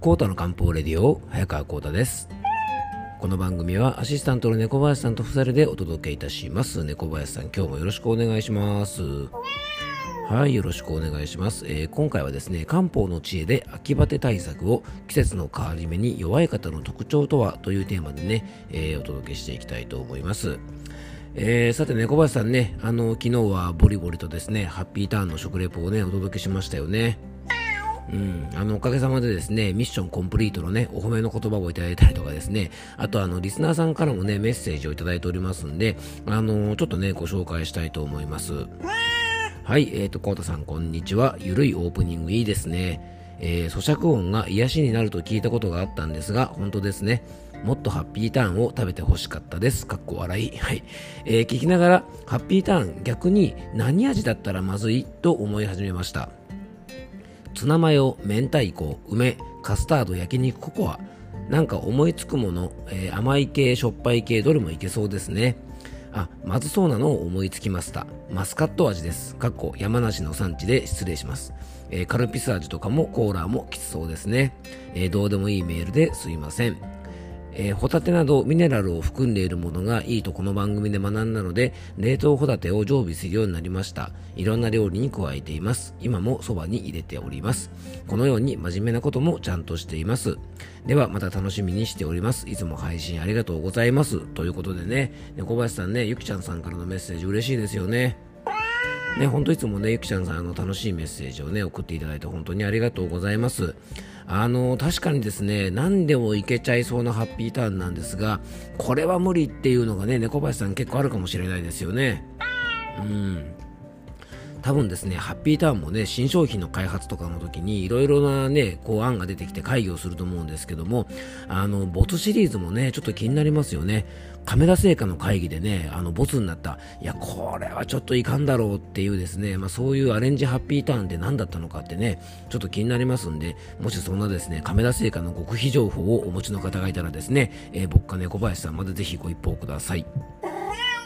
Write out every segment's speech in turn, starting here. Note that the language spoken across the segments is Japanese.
コータの漢方レディオ早川コータです。この番組はアシスタントの猫林さんと二人でお届けいたします。猫林さん今日もよろしくお願いします。はいよろしくお願いします、えー、今回はですね漢方の知恵で秋バテ対策を季節の変わり目に弱い方の特徴とはというテーマでね、えー、お届けしていきたいと思います。えー、さてね、小林さんね、あの、昨日はボリボリとですね、ハッピーターンの食レポをね、お届けしましたよね。うん、あの、おかげさまでですね、ミッションコンプリートのね、お褒めの言葉をいただいたりとかですね、あとあの、リスナーさんからもね、メッセージをいただいておりますんで、あの、ちょっとね、ご紹介したいと思います。はい、え、ー、と、コータさん、こんにちは。ゆるいオープニングいいですね。えー、咀嚼音が癒しになると聞いたことがあったんですが、本当ですね。もっとハッピーターンを食べて欲しかったです。かっこ笑い。はい。えー、聞きながら、ハッピーターン逆に何味だったらまずい？と思い始めました。ツナマヨ、明太子、梅、カスタード、焼肉、ココア。なんか思いつくもの、えー、甘い系、しょっぱい系、どれもいけそうですね。あ、まずそうなのを思いつきました。マスカット味です。かっこ山梨の産地で失礼します。えー、カルピス味とかもコーラもきつそうですね。えー、どうでもいいメールですいません。えー、ホタテなどミネラルを含んでいるものがいいとこの番組で学んだので、冷凍ホタテを常備するようになりました。いろんな料理に加えています。今もそばに入れております。このように真面目なこともちゃんとしています。ではまた楽しみにしております。いつも配信ありがとうございます。ということでね、小林さんね、ゆきちゃんさんからのメッセージ嬉しいですよね。ね、ほんといつもね、ゆきちゃんさん、あの、楽しいメッセージをね、送っていただいて本当にありがとうございます。あの、確かにですね、何でもいけちゃいそうなハッピーターンなんですが、これは無理っていうのがね、猫林さん結構あるかもしれないですよね。うん。多分ですね、ハッピーターンもね、新商品の開発とかの時に、いろいろなね、こう案が出てきて会議をすると思うんですけども、あの、ボツシリーズもね、ちょっと気になりますよね。亀田製菓の会議でね、あの、ボツになった、いや、これはちょっといかんだろうっていうですね、まあそういうアレンジハッピーターンって何だったのかってね、ちょっと気になりますんで、もしそんなですね、亀田製菓の極秘情報をお持ちの方がいたらですね、えー、僕か猫林さんまでぜひご一報ください。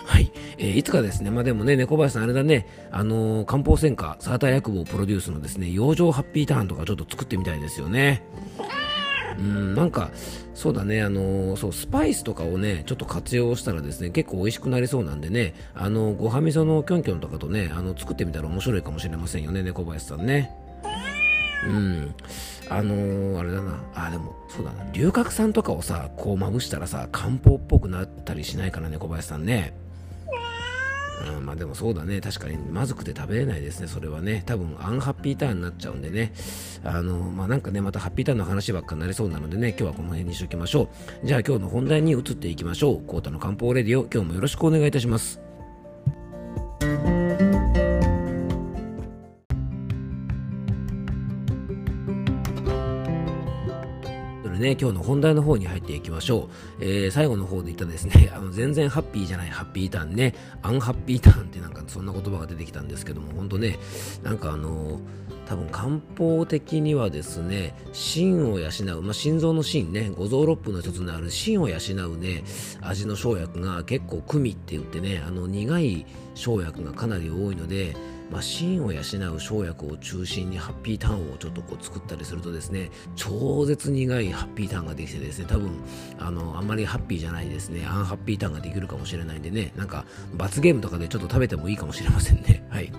はい。えー、いつかですね、まあでもね、猫林さんあれだね、あのー、漢方専科、サーター薬房プロデュースのですね、養生ハッピーターンとかちょっと作ってみたいですよね。うん、なんか、そうだね、あのー、そう、スパイスとかをね、ちょっと活用したらですね、結構美味しくなりそうなんでね、あの、ごはみそのキョンキョンとかとね、あの、作ってみたら面白いかもしれませんよね、猫林さんね。うん。あのー、あれだな。あ、でも、そうだな。龍角散とかをさ、こうまぶしたらさ、漢方っぽくなったりしないかな、猫林さんね。うん、まあでもそうだね。確かにまずくて食べれないですね。それはね。多分アンハッピーターンになっちゃうんでね。あの、まあなんかね、またハッピーターンの話ばっかになりそうなのでね、今日はこの辺にしときましょう。じゃあ今日の本題に移っていきましょう。コータの漢方レディオ、今日もよろしくお願いいたします。ね、今日の本題の方に入っていきましょう。えー、最後の方で言ったですね、あの、全然ハッピーじゃないハッピーターンね、アンハッピーターンってなんかそんな言葉が出てきたんですけども、本当ね、なんかあの多分漢方的にはですね、心を養う、まあ、心臓の心ね、五臓六腑の一つにある心を養うね、味の生薬が結構組って言ってね、あの苦い生薬がかなり多いので、まあ、心を養う生薬を中心にハッピーターンをちょっとこう作ったりするとですね超絶苦いハッピーターンができてですね多分あのあんまりハッピーじゃないですね。アンハッピーターンができるかもしれないんでねなんか罰ゲームとかでちょっと食べてもいいかもしれませんね。はい、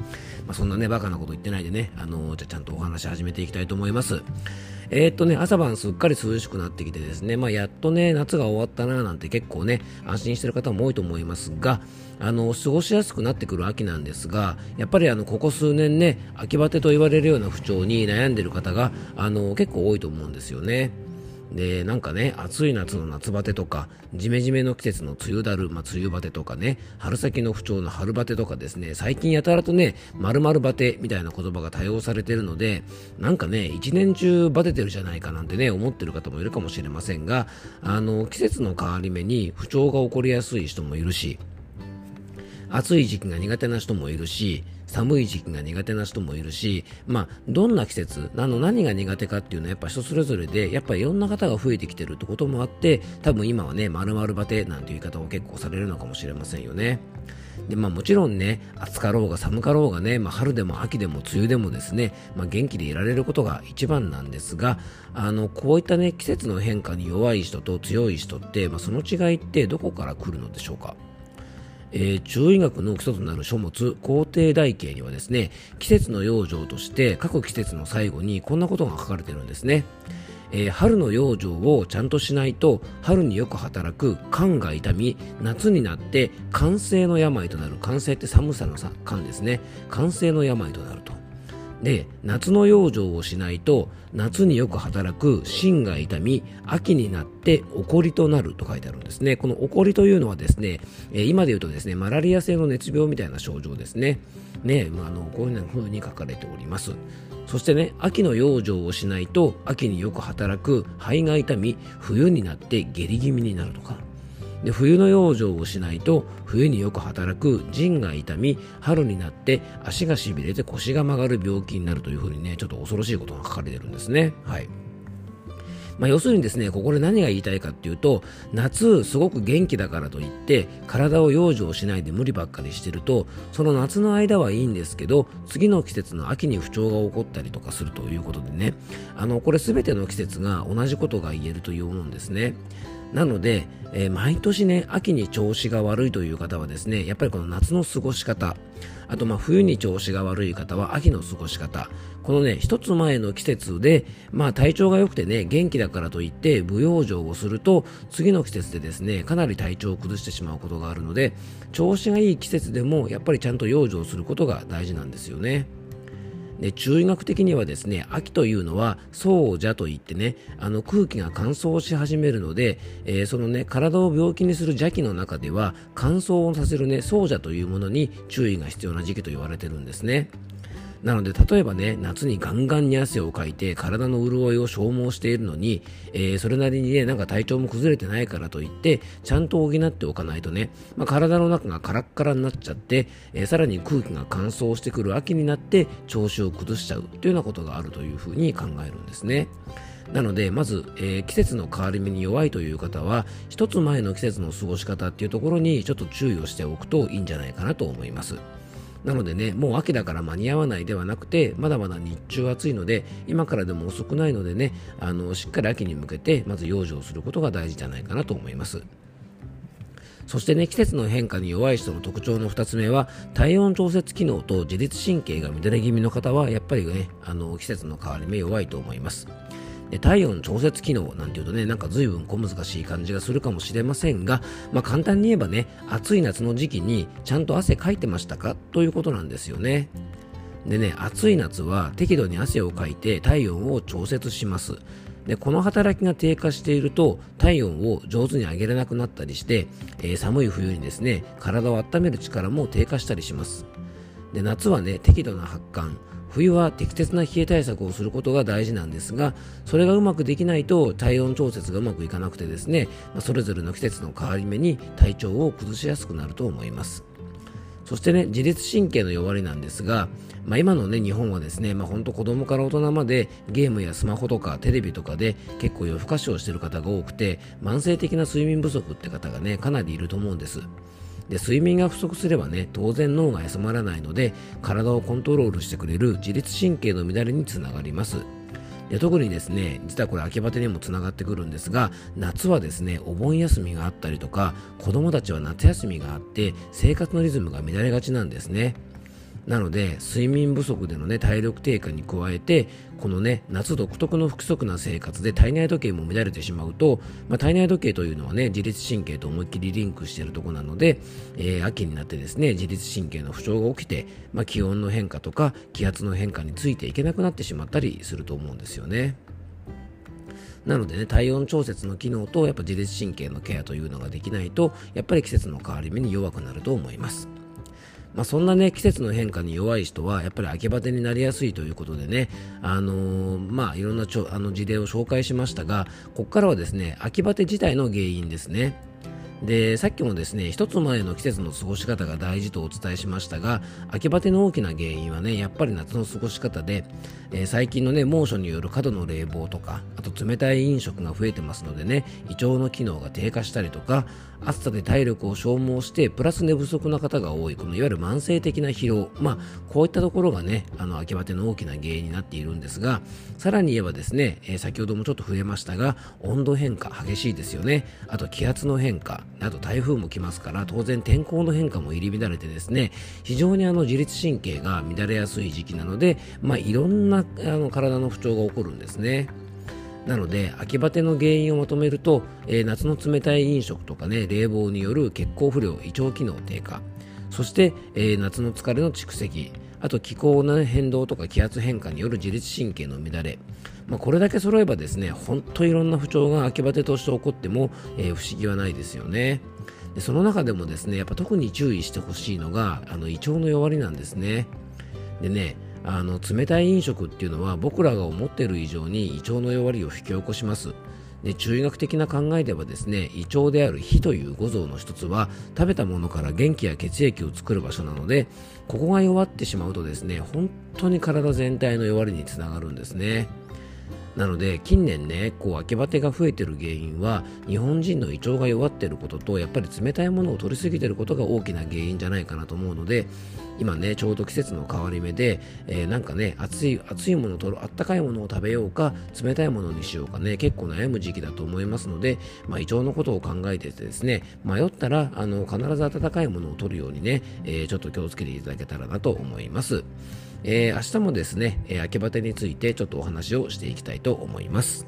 まあ、そんなねバカなこと言ってないでねあのじゃちゃんとお話し始めていきたいと思います。えー、っとね、朝晩すっかり涼しくなってきてですね、まあ、やっとね、夏が終わったななんて結構ね、安心してる方も多いと思いますが、あの、過ごしやすくなってくる秋なんですが、やっぱりあの、ここ数年ね、秋バテと言われるような不調に悩んでる方が、あの、結構多いと思うんですよね。で、なんかね、暑い夏の夏バテとか、ジメジメの季節の梅雨だる、まあ、梅雨バテとかね、春先の不調の春バテとかですね、最近やたらとね、〇〇バテみたいな言葉が多用されてるので、なんかね、一年中バテてるじゃないかなんてね、思ってる方もいるかもしれませんが、あの、季節の変わり目に不調が起こりやすい人もいるし、暑い時期が苦手な人もいるし、寒い時期が苦手な人もいるし、まあ、どんな季節、あの何が苦手かっていうのはやっぱ人それぞれで、やっぱいろんな方が増えてきてるってこともあって、多分今はね、丸々バテなんていう言い方を結構されるのかもしれませんよね。でまあ、もちろんね、暑かろうが寒かろうがね、まあ、春でも秋でも梅雨でもですね、まあ、元気でいられることが一番なんですが、あのこういったね、季節の変化に弱い人と強い人って、まあ、その違いってどこから来るのでしょうか？えー、中医学の基礎となる書物、皇帝台形にはですね、季節の養生として各季節の最後にこんなことが書かれてるんですね。えー、春の養生をちゃんとしないと春によく働く肝が痛み夏になって肝性の病となる。肝性って寒さの肝ですね。肝性の病となると。で夏の養生をしないと夏によく働く心が痛み秋になって怒りとなると書いてあるんですね。この怒りというのはですね、え、今で言うとですねマラリア性の熱病みたいな症状ですね。ね、まあ、あのこういう風に書かれております。そしてね秋の養生をしないと秋によく働く肺が痛み冬になって下痢気味になるとか。で冬の養生をしないと冬によく働く腎が痛み春になって足がしびれて腰が曲がる病気になるというふうにねちょっと恐ろしいことが書かれてるんですねはいまあ、要するにですね、ここで何が言いたいかっていうと、夏すごく元気だからといって、体を養生しないで無理ばっかりしてると、その夏の間はいいんですけど、次の季節の秋に不調が起こったりとかするということでね、あの、これ全ての季節が同じことが言えるというもんですね。なので、えー、毎年ね、秋に調子が悪いという方はですね、やっぱりこの夏の過ごし方、あとまあ冬に調子が悪い方は秋の過ごし方、このね、一つ前の季節で、まあ体調が良くてね、元気だからといって舞養生をすると、次の季節でですね、かなり体調を崩してしまうことがあるので、調子がいい季節でもやっぱりちゃんと養生することが大事なんですよね。で中医学的にはですね秋というのは燥邪といってねあの空気が乾燥し始めるので、えー、そのね体を病気にする邪気の中では乾燥をさせるね燥邪というものに注意が必要な時期と言われてるんですね。なので、例えばね、夏にガンガンに汗をかいて、体の潤いを消耗しているのに、えー、それなりにね、なんか体調も崩れてないからといって、ちゃんと補っておかないとね、まあ、体の中がカラッカラになっちゃって、えー、さらに空気が乾燥してくる秋になって、調子を崩しちゃうというようなことがあるというふうに考えるんですね。なので、まず、えー、季節の変わり目に弱いという方は、一つ前の季節の過ごし方っていうところにちょっと注意をしておくといいんじゃないかなと思います。なのでね、もう秋だから間に合わないではなくて、まだまだ日中暑いので、今からでも遅くないのでね、あのしっかり秋に向けて、まず養生することが大事じゃないかなと思います。そしてね、季節の変化に弱い人の特徴の2つ目は、体温調節機能と自律神経が乱れ気味の方は、やっぱりね、あの季節の変わり目弱いと思います。体温調節機能なんていうとね、なんか随分小難しい感じがするかもしれませんが、まあ、簡単に言えばね、暑い夏の時期にちゃんと汗かいてましたか？ということなんですよね。でね、暑い夏は適度に汗をかいて体温を調節します。でこの働きが低下していると体温を上手に上げれなくなったりして、えー、寒い冬にですね体を温める力も低下したりしますで夏はね適度な発汗。冬は適切な冷え対策をすることが大事なんですがそれがうまくできないと体温調節がうまくいかなくてですね、まあ、それぞれの季節の変わり目に体調を崩しやすくなると思います。そしてね自律神経の弱りなんですが、まあ、今のね日本はですね、まあ、本当子供から大人までゲームやスマホとかテレビとかで結構夜更かしをしている方が多くて慢性的な睡眠不足って方がねかなりいると思うんです。で睡眠が不足すればね当然脳が休まらないので体をコントロールしてくれる自律神経の乱れにつながります。で特にですね実はこれ秋バテにもつながってくるんですが夏はですねお盆休みがあったりとか子供たちは夏休みがあって生活のリズムが乱れがちなんですね。なので睡眠不足での、ね、体力低下に加えてこの、ね、夏独特の不規則な生活で体内時計も乱れてしまうと、まあ、体内時計というのは、ね、自律神経と思いっきりリンクしているところなので、えー、秋になってですね自律神経の不調が起きて、まあ、気温の変化とか気圧の変化についていけなくなってしまったりすると思うんですよね。なのでね、体温調節の機能とやっぱ自律神経のケアというのができないと、やっぱり季節の変わり目に弱くなると思います。まあ、そんなね季節の変化に弱い人はやっぱり秋バテになりやすいということでね、あのー、まあ、いろんなちょあの事例を紹介しましたがここからはですね秋バテ自体の原因ですね。でさっきもですね一つ前の季節の過ごし方が大事とお伝えしましたが秋バテの大きな原因はねやっぱり夏の過ごし方で、えー、最近のね猛暑による過度の冷房とかあと冷たい飲食が増えてますのでね胃腸の機能が低下したりとか暑さで体力を消耗してプラス寝不足な方が多いこのいわゆる慢性的な疲労まあこういったところがねあの秋バテの大きな原因になっているんですがさらに言えばですね、えー、先ほどもちょっと触れましたが温度変化激しいですよね。あと気圧の変化あと台風も来ますから当然天候の変化も入り乱れてですね非常にあの自律神経が乱れやすい時期なので、まあ、いろんなあの体の不調が起こるんですね。なので秋バテの原因をまとめると、えー、夏の冷たい飲食とかね冷房による血行不良胃腸機能低下そして、えー、夏の疲れの蓄積あと気候の変動とか気圧変化による自律神経の乱れ、まあ、これだけ揃えばですね本当いろんな不調が秋バテとして起こっても、えー、不思議はないですよね。でその中でもですねやっぱ特に注意してほしいのがあの胃腸の弱りなんですね。でねあの冷たい飲食っていうのは僕らが思っている以上に胃腸の弱りを引き起こします。で中医学的な考えではですね胃腸である火という五臓の一つは食べたものから元気や血液を作る場所なのでここが弱ってしまうとですね本当に体全体の弱りにつながるんですね。なので近年ねこう秋バテが増えてる原因は日本人の胃腸が弱っていることとやっぱり冷たいものを取りすぎていることが大きな原因じゃないかなと思うので今ねちょうど季節の変わり目で、えー、なんかね熱い熱いものを取るあったかいものを食べようか冷たいものにしようかね結構悩む時期だと思いますので、まあ、胃腸のことを考えててですね迷ったらあの必ず温かいものを取るようにね、えー、ちょっと気をつけていただけたらなと思います。えー、明日もですね、えー、秋バテについてちょっとお話をしていきたいと思います。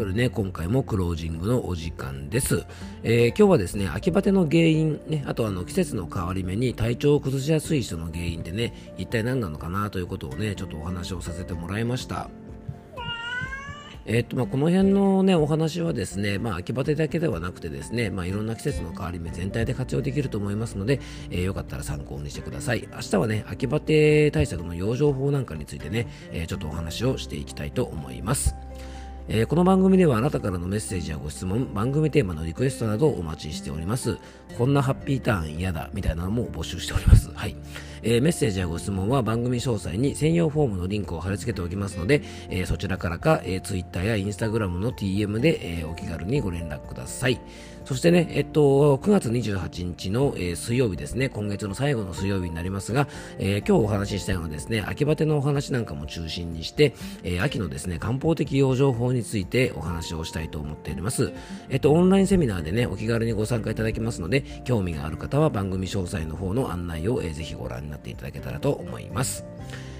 というね、今回もクロージングのお時間です。えー、今日はですね、秋バテの原因、ね、あとあの季節の変わり目に体調を崩しやすい人の原因ってね、一体何なのかなということをね、ちょっとお話をさせてもらいました。えー、っとまあ、この辺の、ね、お話はですね、まあ、秋バテだけではなくてですね、まあ、いろんな季節の変わり目全体で活用できると思いますので、えー、よかったら参考にしてください。明日はね、秋バテ対策の養生法なんかについてね、えー、ちょっとお話をしていきたいと思います。えー、この番組ではあなたからのメッセージやご質問、番組テーマのリクエストなどをお待ちしております。こんなハッピーターン嫌だみたいなのも募集しております。はい。えー、メッセージやご質問は番組詳細に専用フォームのリンクを貼り付けておきますので、えー、そちらからか、え、Twitter や Instagram の TM で、え、お気軽にご連絡ください。そしてね、えっと、9月28日の、えー、水曜日ですね、今月の最後の水曜日になりますが、えー、今日お話ししたいのはですね、秋バテのお話なんかも中心にして、えー、秋のですね、漢方的養生法についてお話をしたいと思っております。えっと、オンラインセミナーでね、お気軽にご参加いただけますので、興味がある方は番組詳細の方の案内を、えー、ぜひご覧になっていただけたらと思います。